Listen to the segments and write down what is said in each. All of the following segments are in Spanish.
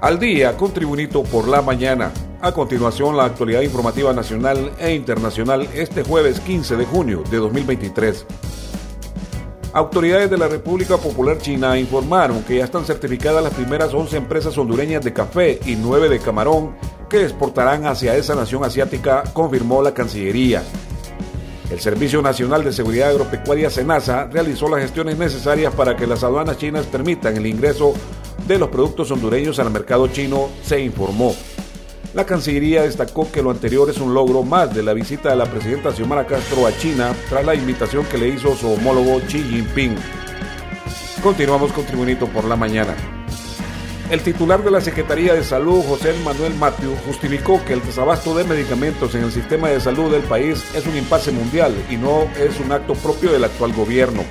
Al día con Tribunito por la mañana. A continuación, la actualidad informativa nacional e internacional este jueves 15 de junio de 2023. Autoridades de la República Popular China informaron que ya están certificadas las primeras 11 empresas hondureñas de café y 9 de camarón que exportarán hacia esa nación asiática, confirmó la Cancillería. El Servicio Nacional de Seguridad Agropecuaria SENASA realizó las gestiones necesarias para que las aduanas chinas permitan el ingreso de los productos hondureños al mercado chino, se informó. La Cancillería destacó que lo anterior es un logro más de la visita de la presidenta Xiomara Castro a China tras la invitación que le hizo su homólogo Xi Jinping. Continuamos con Tribunito por la mañana. El titular de la Secretaría de Salud, José Manuel Matthew, justificó que el desabasto de medicamentos en el sistema de salud del país es un impasse mundial y no es un acto propio del actual gobierno.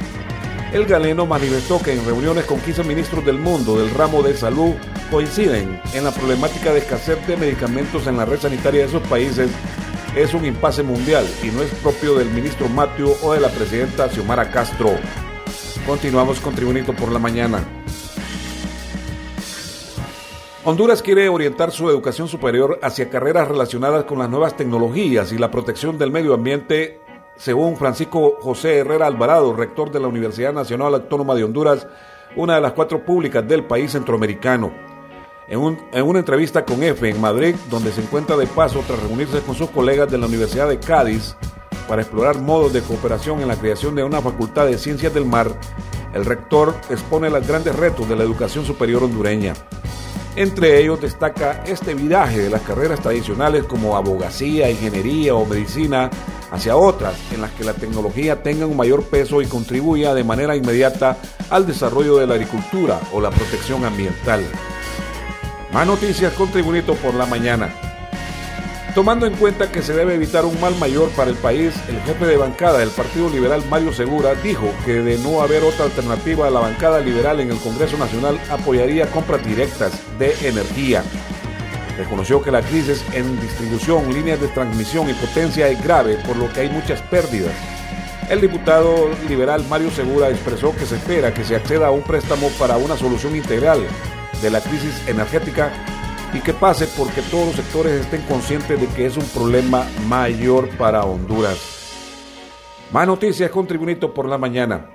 El galeno manifestó que en reuniones con 15 ministros del mundo del ramo de salud coinciden en la problemática de escasez de medicamentos en la red sanitaria de esos países es un impasse mundial y no es propio del ministro Matthew o de la presidenta Xiomara Castro. Continuamos con Tribunito por la mañana. Honduras quiere orientar su educación superior hacia carreras relacionadas con las nuevas tecnologías y la protección del medio ambiente, según Francisco José Herrera Alvarado, rector de la Universidad Nacional Autónoma de Honduras, una de las cuatro públicas del país centroamericano. En, una entrevista con EFE en Madrid, donde se encuentra de paso tras reunirse con sus colegas de la Universidad de Cádiz para explorar modos de cooperación en la creación de una facultad de ciencias del mar, el rector expone los grandes retos de la educación superior hondureña. Entre ellos destaca este viraje de las carreras tradicionales como abogacía, ingeniería o medicina hacia otras en las que la tecnología tenga un mayor peso y contribuya de manera inmediata al desarrollo de la agricultura o la protección ambiental. Más noticias con Tribunito por la mañana. Tomando en cuenta que se debe evitar un mal mayor para el país, el jefe de bancada del Partido Liberal, Mario Segura, dijo que de no haber otra alternativa a la bancada liberal en el Congreso Nacional, apoyaría compras directas de energía. Reconoció que la crisis en distribución, líneas de transmisión y potencia es grave, por lo que hay muchas pérdidas. El diputado liberal Mario Segura expresó que se espera que se acceda a un préstamo para una solución integral de la crisis energética y que pase porque todos los sectores estén conscientes de que es un problema mayor para Honduras. Más noticias con Tribunito por la mañana.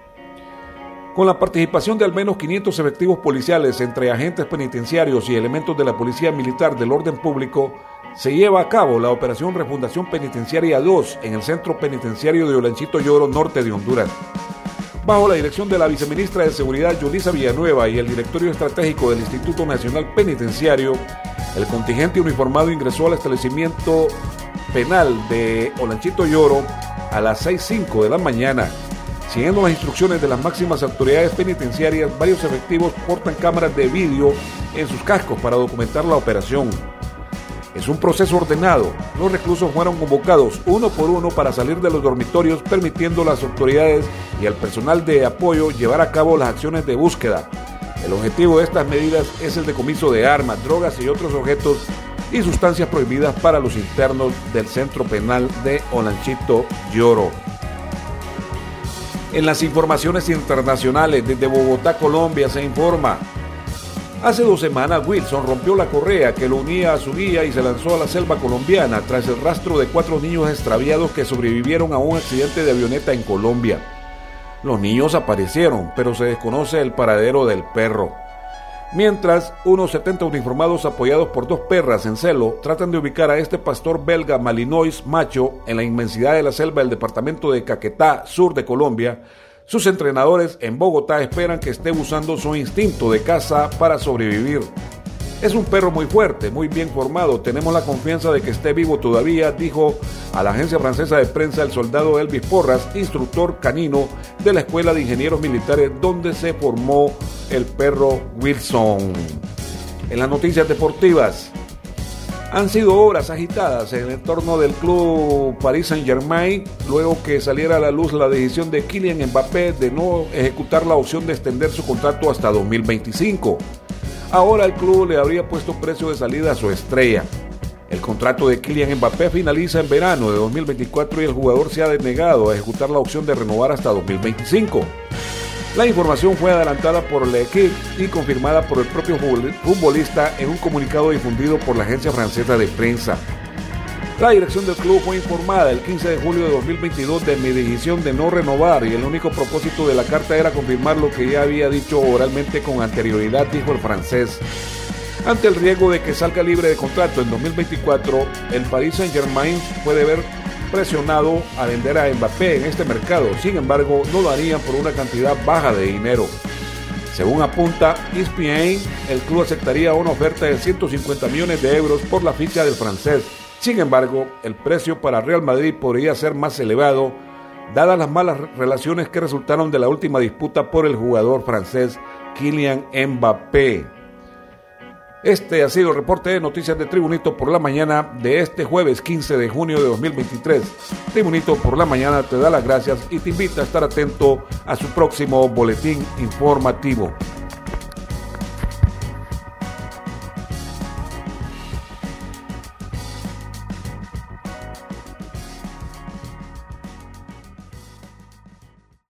Con la participación de al menos 500 efectivos policiales entre agentes penitenciarios y elementos de la Policía Militar del Orden Público, se lleva a cabo la Operación Refundación Penitenciaria 2 en el Centro Penitenciario de Olanchito Lloro, norte de Honduras. Bajo la dirección de la viceministra de Seguridad Yulisa Villanueva y el directorio estratégico del Instituto Nacional Penitenciario, el contingente uniformado ingresó al establecimiento penal de Olanchito Lloro a las 6.05 de la mañana. Siguiendo las instrucciones de las máximas autoridades penitenciarias, varios efectivos portan cámaras de vídeo en sus cascos para documentar la operación. Es un proceso ordenado. Los reclusos fueron convocados uno por uno para salir de los dormitorios, permitiendo a las autoridades y al personal de apoyo llevar a cabo las acciones de búsqueda. El objetivo de estas medidas es el decomiso de armas, drogas y otros objetos y sustancias prohibidas para los internos del centro penal de Olanchito Lloro. En las informaciones internacionales desde Bogotá, Colombia, se informa Hace dos semanas Wilson rompió la correa que lo unía a su guía y se lanzó a la selva colombiana tras el rastro de cuatro niños extraviados que sobrevivieron a un accidente de avioneta en Colombia. Los niños aparecieron, pero se desconoce el paradero del perro. Mientras, unos 70 uniformados apoyados por dos perras en celo tratan de ubicar a este pastor belga Malinois macho en la inmensidad de la selva del departamento de Caquetá, sur de Colombia, sus entrenadores en Bogotá esperan que esté usando su instinto de caza para sobrevivir. Es un perro muy fuerte, muy bien formado. Tenemos la confianza de que esté vivo todavía, dijo a la agencia francesa de prensa el soldado Elvis Porras, instructor canino de la Escuela de Ingenieros Militares donde se formó el perro Wilson. En las noticias deportivas, han sido horas agitadas en el entorno del club Paris Saint-Germain luego que saliera a la luz la decisión de Kylian Mbappé de no ejecutar la opción de extender su contrato hasta 2025. Ahora el club le habría puesto precio de salida a su estrella. El contrato de Kylian Mbappé finaliza en verano de 2024 y el jugador se ha denegado a ejecutar la opción de renovar hasta 2025. La información fue adelantada por el equipo y confirmada por el propio futbolista en un comunicado difundido por la agencia francesa de prensa. La dirección del club fue informada el 15 de julio de 2022 de mi decisión de no renovar y el único propósito de la carta era confirmar lo que ya había dicho oralmente con anterioridad, dijo el francés. Ante el riesgo de que salga libre de contrato en 2024, el Paris Saint-Germain puede ver presionado a vender a Mbappé en este mercado. Sin embargo, no lo harían por una cantidad baja de dinero. Según apunta ESPN, el club aceptaría una oferta de 150 millones de euros por la ficha del francés. Sin embargo, el precio para Real Madrid podría ser más elevado, dadas las malas relaciones que resultaron de la última disputa por el jugador francés Kylian Mbappé. Este ha sido el reporte de noticias de Tribunito por la mañana de este jueves 15 de junio de 2023. Tribunito por la mañana te da las gracias y te invita a estar atento a su próximo boletín informativo.